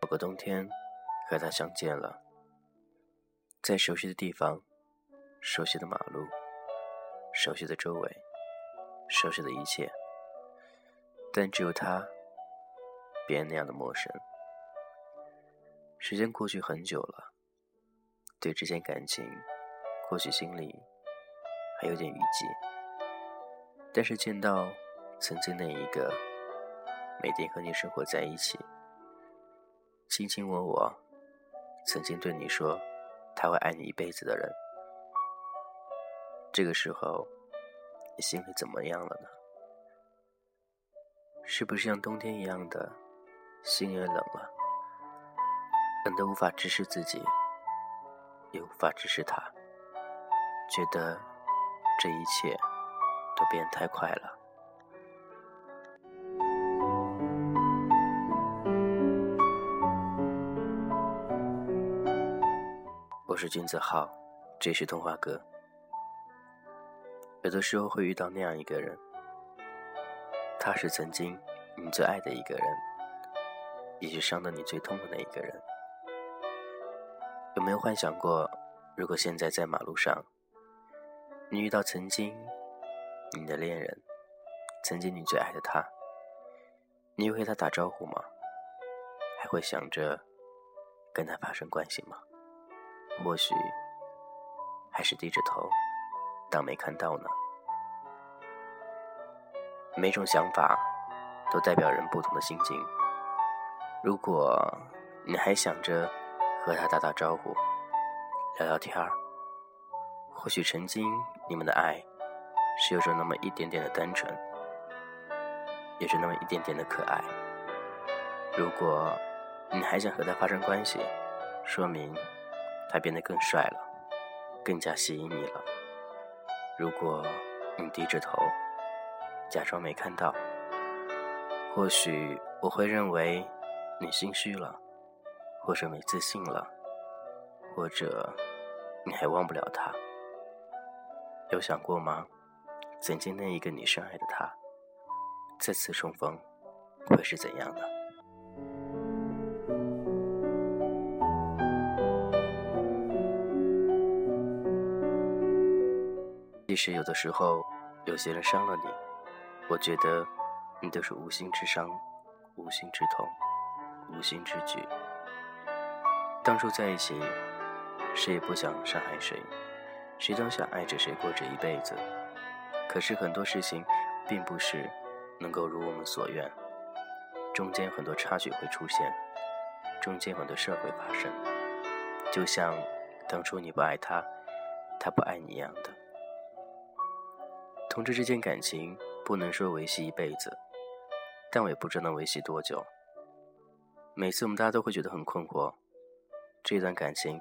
某个冬天，和他相见了，在熟悉的地方，熟悉的马路，熟悉的周围，熟悉的一切，但只有他，别人那样的陌生。时间过去很久了，对这件感情，或许心里还有点余悸，但是见到曾经那一个每天和你生活在一起。卿卿我我，曾经对你说他会爱你一辈子的人，这个时候你心里怎么样了呢？是不是像冬天一样的心也冷了，冷得无法直视自己，也无法直视他，觉得这一切都变太快了。我是君子浩，这是童话哥。有的时候会遇到那样一个人，他是曾经你最爱的一个人，也是伤得你最痛的那一个人。有没有幻想过，如果现在在马路上，你遇到曾经你的恋人，曾经你最爱的他，你会和他打招呼吗？还会想着跟他发生关系吗？或许还是低着头，当没看到呢。每种想法都代表人不同的心境。如果你还想着和他打打招呼、聊聊天儿，或许曾经你们的爱是有着那么一点点的单纯，有着那么一点点的可爱。如果你还想和他发生关系，说明。他变得更帅了，更加吸引你了。如果你低着头，假装没看到，或许我会认为你心虚了，或者没自信了，或者你还忘不了他。有想过吗？曾经那一个你深爱的他，再次重逢，会是怎样的？其实有的时候，有些人伤了你，我觉得你都是无心之伤、无心之痛、无心之举。当初在一起，谁也不想伤害谁，谁都想爱着谁过这一辈子。可是很多事情并不是能够如我们所愿，中间很多插曲会出现，中间很多事会发生，就像当初你不爱他，他不爱你一样的。同志之间感情不能说维系一辈子，但我也不知道能维系多久。每次我们大家都会觉得很困惑，这段感情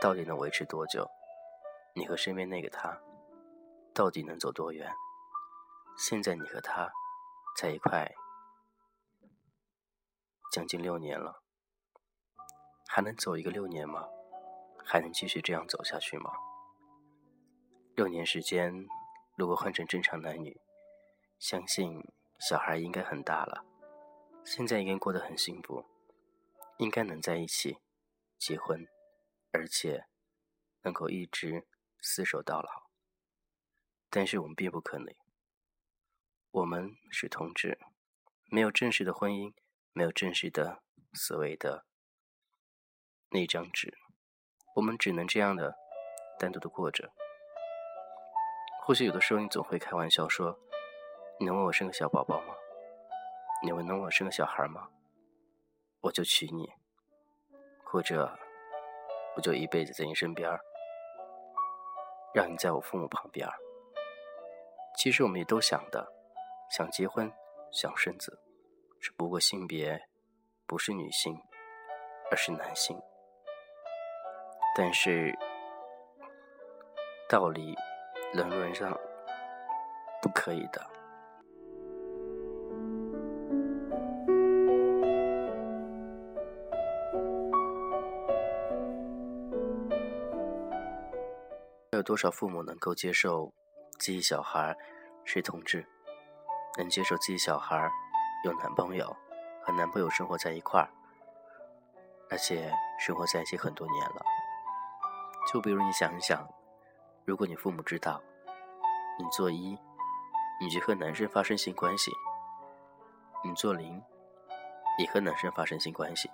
到底能维持多久？你和身边那个他到底能走多远？现在你和他在一块将近六年了，还能走一个六年吗？还能继续这样走下去吗？六年时间。如果换成正常男女，相信小孩应该很大了，现在应该过得很幸福，应该能在一起结婚，而且能够一直厮守到老。但是我们并不可能，我们是同志，没有正式的婚姻，没有正式的所谓的那张纸，我们只能这样的单独的过着。或许有的时候你总会开玩笑说：“你能为我生个小宝宝吗？你能为我生个小孩吗？我就娶你，或者我就一辈子在你身边，让你在我父母旁边。”其实我们也都想的，想结婚，想生子，只不过性别不是女性，而是男性。但是道理。伦伦上不可以的。多少父母能够接受自己小孩是同志，能接受自己小孩有男朋友和男朋友生活在一块儿，而且生活在一起很多年了。就比如你想一想，如果你父母知道你做一，你去和男生发生性关系，你做零，你和男生发生性关系，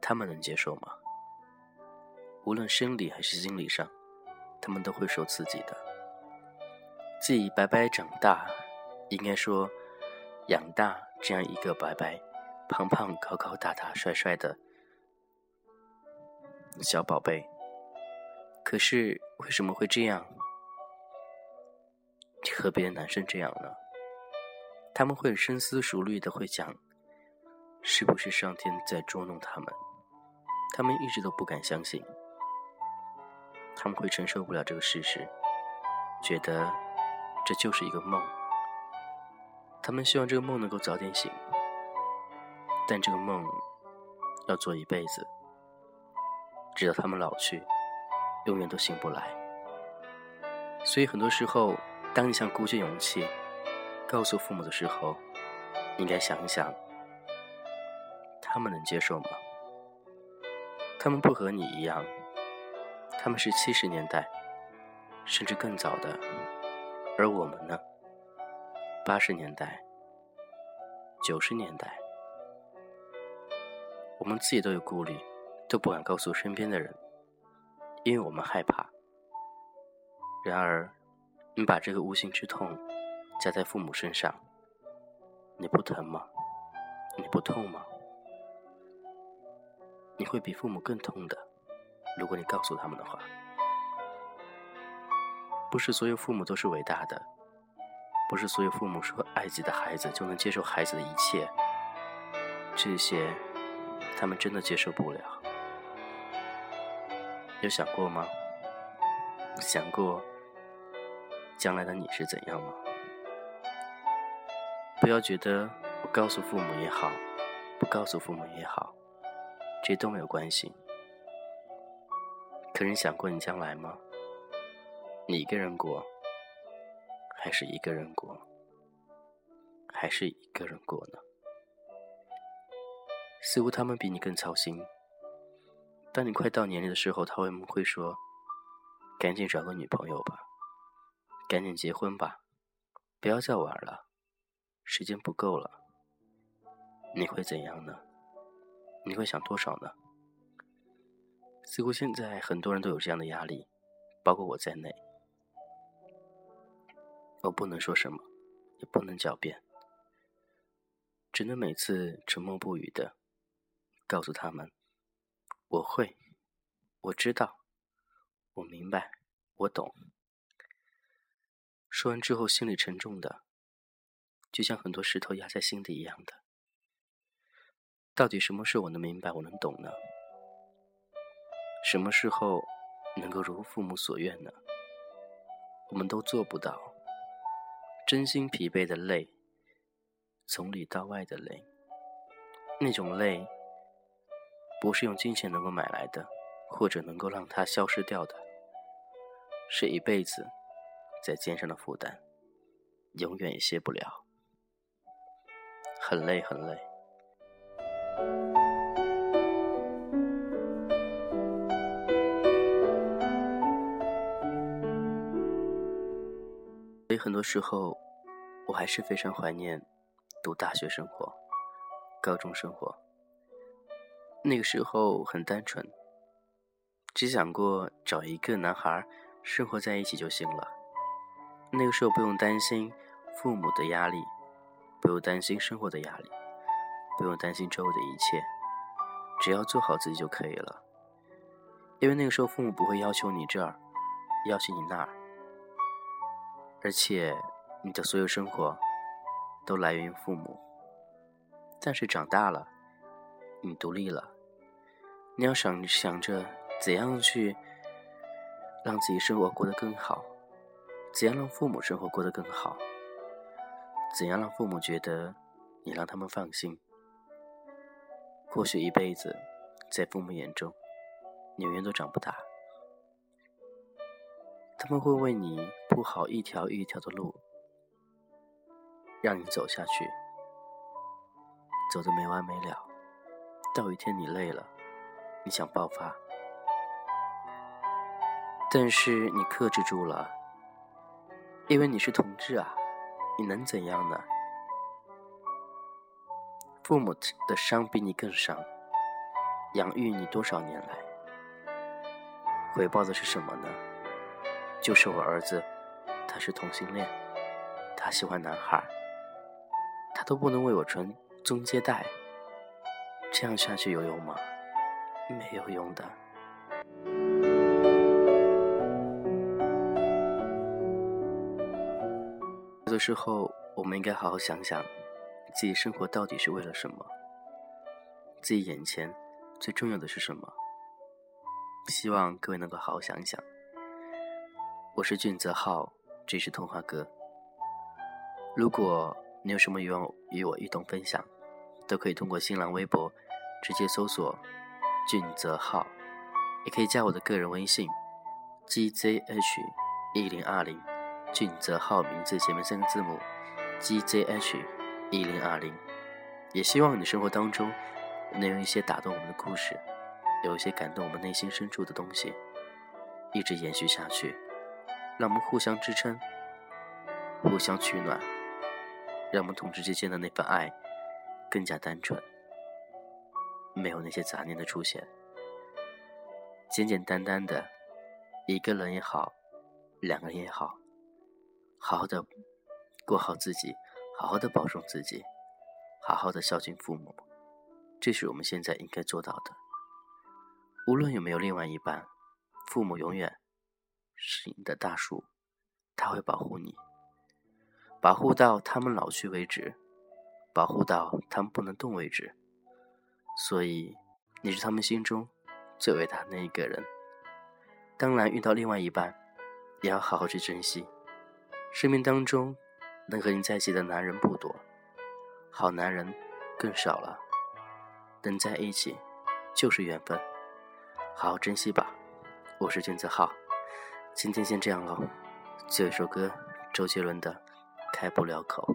他们能接受吗？无论生理还是心理上，他们都会受刺激的。自己白白长大，应该说养大这样一个白白、胖胖、高高大大、帅帅的小宝贝。可是为什么会这样？和别的男生这样呢？他们会深思熟虑的会想，是不是上天在捉弄他们？他们一直都不敢相信，他们会承受不了这个事实，觉得这就是一个梦。他们希望这个梦能够早点醒，但这个梦要做一辈子，直到他们老去。永远都醒不来，所以很多时候，当你想鼓起勇气告诉父母的时候，应该想一想，他们能接受吗？他们不和你一样，他们是七十年代，甚至更早的，而我们呢？八十年代、九十年代，我们自己都有顾虑，都不敢告诉身边的人。因为我们害怕。然而，你把这个无形之痛加在父母身上，你不疼吗？你不痛吗？你会比父母更痛的。如果你告诉他们的话，不是所有父母都是伟大的，不是所有父母说爱自己的孩子就能接受孩子的一切，这些他们真的接受不了。有想过吗？想过将来的你是怎样吗？不要觉得我告诉父母也好，不告诉父母也好，这都没有关系。可你想过你将来吗？你一个人过，还是一个人过，还是一个人过呢？似乎他们比你更操心。当你快到年龄的时候，他们会说：“赶紧找个女朋友吧，赶紧结婚吧，不要再玩了，时间不够了。”你会怎样呢？你会想多少呢？似乎现在很多人都有这样的压力，包括我在内。我不能说什么，也不能狡辩，只能每次沉默不语的告诉他们。我会，我知道，我明白，我懂。说完之后，心里沉重的，就像很多石头压在心底一样的。到底什么是我能明白，我能懂呢？什么时候能够如父母所愿呢？我们都做不到。真心疲惫的累，从里到外的累，那种累。不是用金钱能够买来的，或者能够让它消失掉的，是一辈子在肩上的负担，永远也卸不了，很累很累。很多时候，我还是非常怀念读大学生活、高中生活。那个时候很单纯，只想过找一个男孩生活在一起就行了。那个时候不用担心父母的压力，不用担心生活的压力，不用担心周围的一切，只要做好自己就可以了。因为那个时候父母不会要求你这儿，要求你那儿，而且你的所有生活都来源于父母。但是长大了，你独立了。你要想想着怎样去让自己生活过得更好，怎样让父母生活过得更好，怎样让父母觉得你让他们放心。或许一辈子在父母眼中，你永远都长不大，他们会为你铺好一条一条的路，让你走下去，走得没完没了。到一天你累了，你想爆发，但是你克制住了，因为你是同志啊，你能怎样呢？父母的伤比你更伤，养育你多少年来，回报的是什么呢？就是我儿子，他是同性恋，他喜欢男孩，他都不能为我传宗接代，这样下去有用吗？没有用的。有的时候，我们应该好好想想，自己生活到底是为了什么？自己眼前最重要的是什么？希望各位能够好好想想。我是俊泽浩，这是童话哥。如果你有什么愿望与我一同分享，都可以通过新浪微博直接搜索“俊泽浩”，也可以加我的个人微信 “gzh 一零二零”，俊泽浩名字前面三个字母 “gzh 一零二零”。也希望你生活当中能有一些打动我们的故事，有一些感动我们内心深处的东西，一直延续下去。让我们互相支撑，互相取暖，让我们同志之间的那份爱更加单纯，没有那些杂念的出现，简简单单的，一个人也好，两个人也好，好好的过好自己，好好的保重自己，好好的孝敬父母，这是我们现在应该做到的。无论有没有另外一半，父母永远。是你的大树，他会保护你，保护到他们老去为止，保护到他们不能动为止。所以，你是他们心中最伟大的那一个人。当然，遇到另外一半，也要好好去珍惜。生命当中能和你在一起的男人不多，好男人更少了。能在一起就是缘分，好好珍惜吧。我是君子浩。今天先这样喽，最后一首歌，周杰伦的《开不了口》。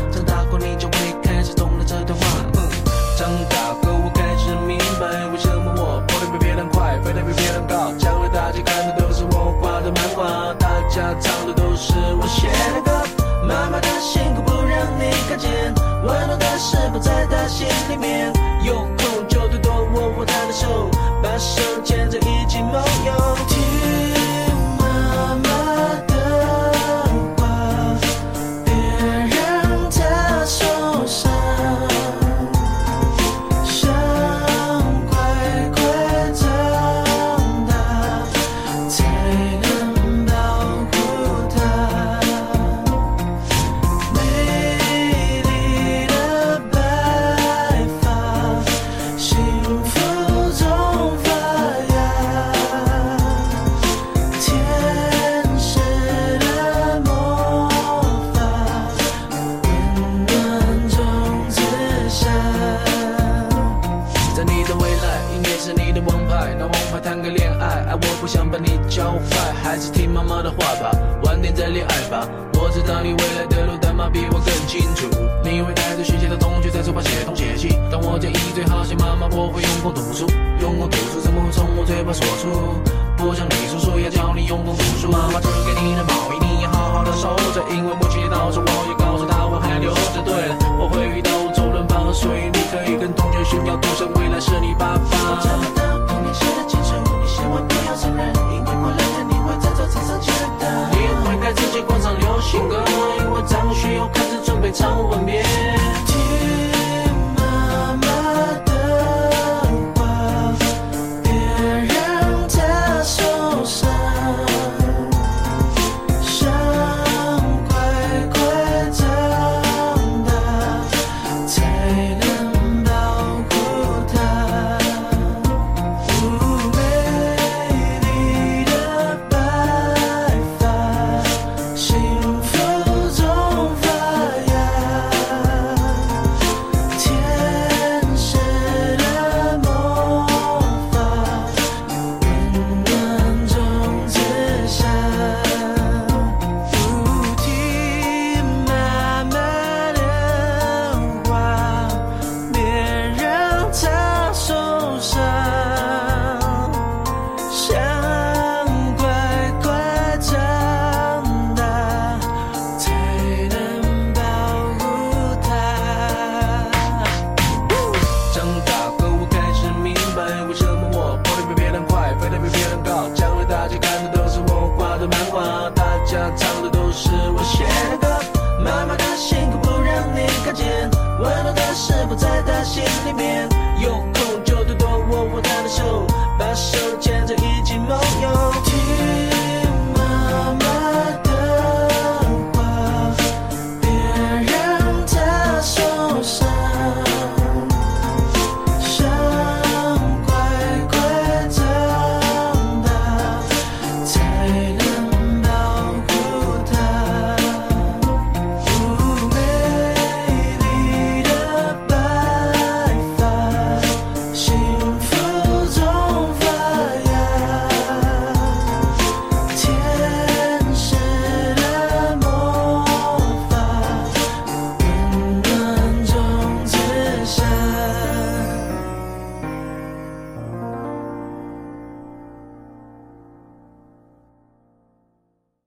点再恋爱吧。我知道你未来的路，但妈比我更清楚。你会带着学校的同学在书包写东写西。当我建议最好写妈妈，我会用功读书，用功读书怎么会从我嘴巴说出？不想你叔叔要教你用功读书，妈妈织给你的毛衣，你要好好的收着，因为母亲到时我也告诉他我还留着。对了，我会遇到周润发，所以你可以跟同学炫耀，独生未来是你爸爸。我找不到童年写的坚持，你千万不要承认。你会再走自上觉得。你会该自己灌上流行歌，因为张学。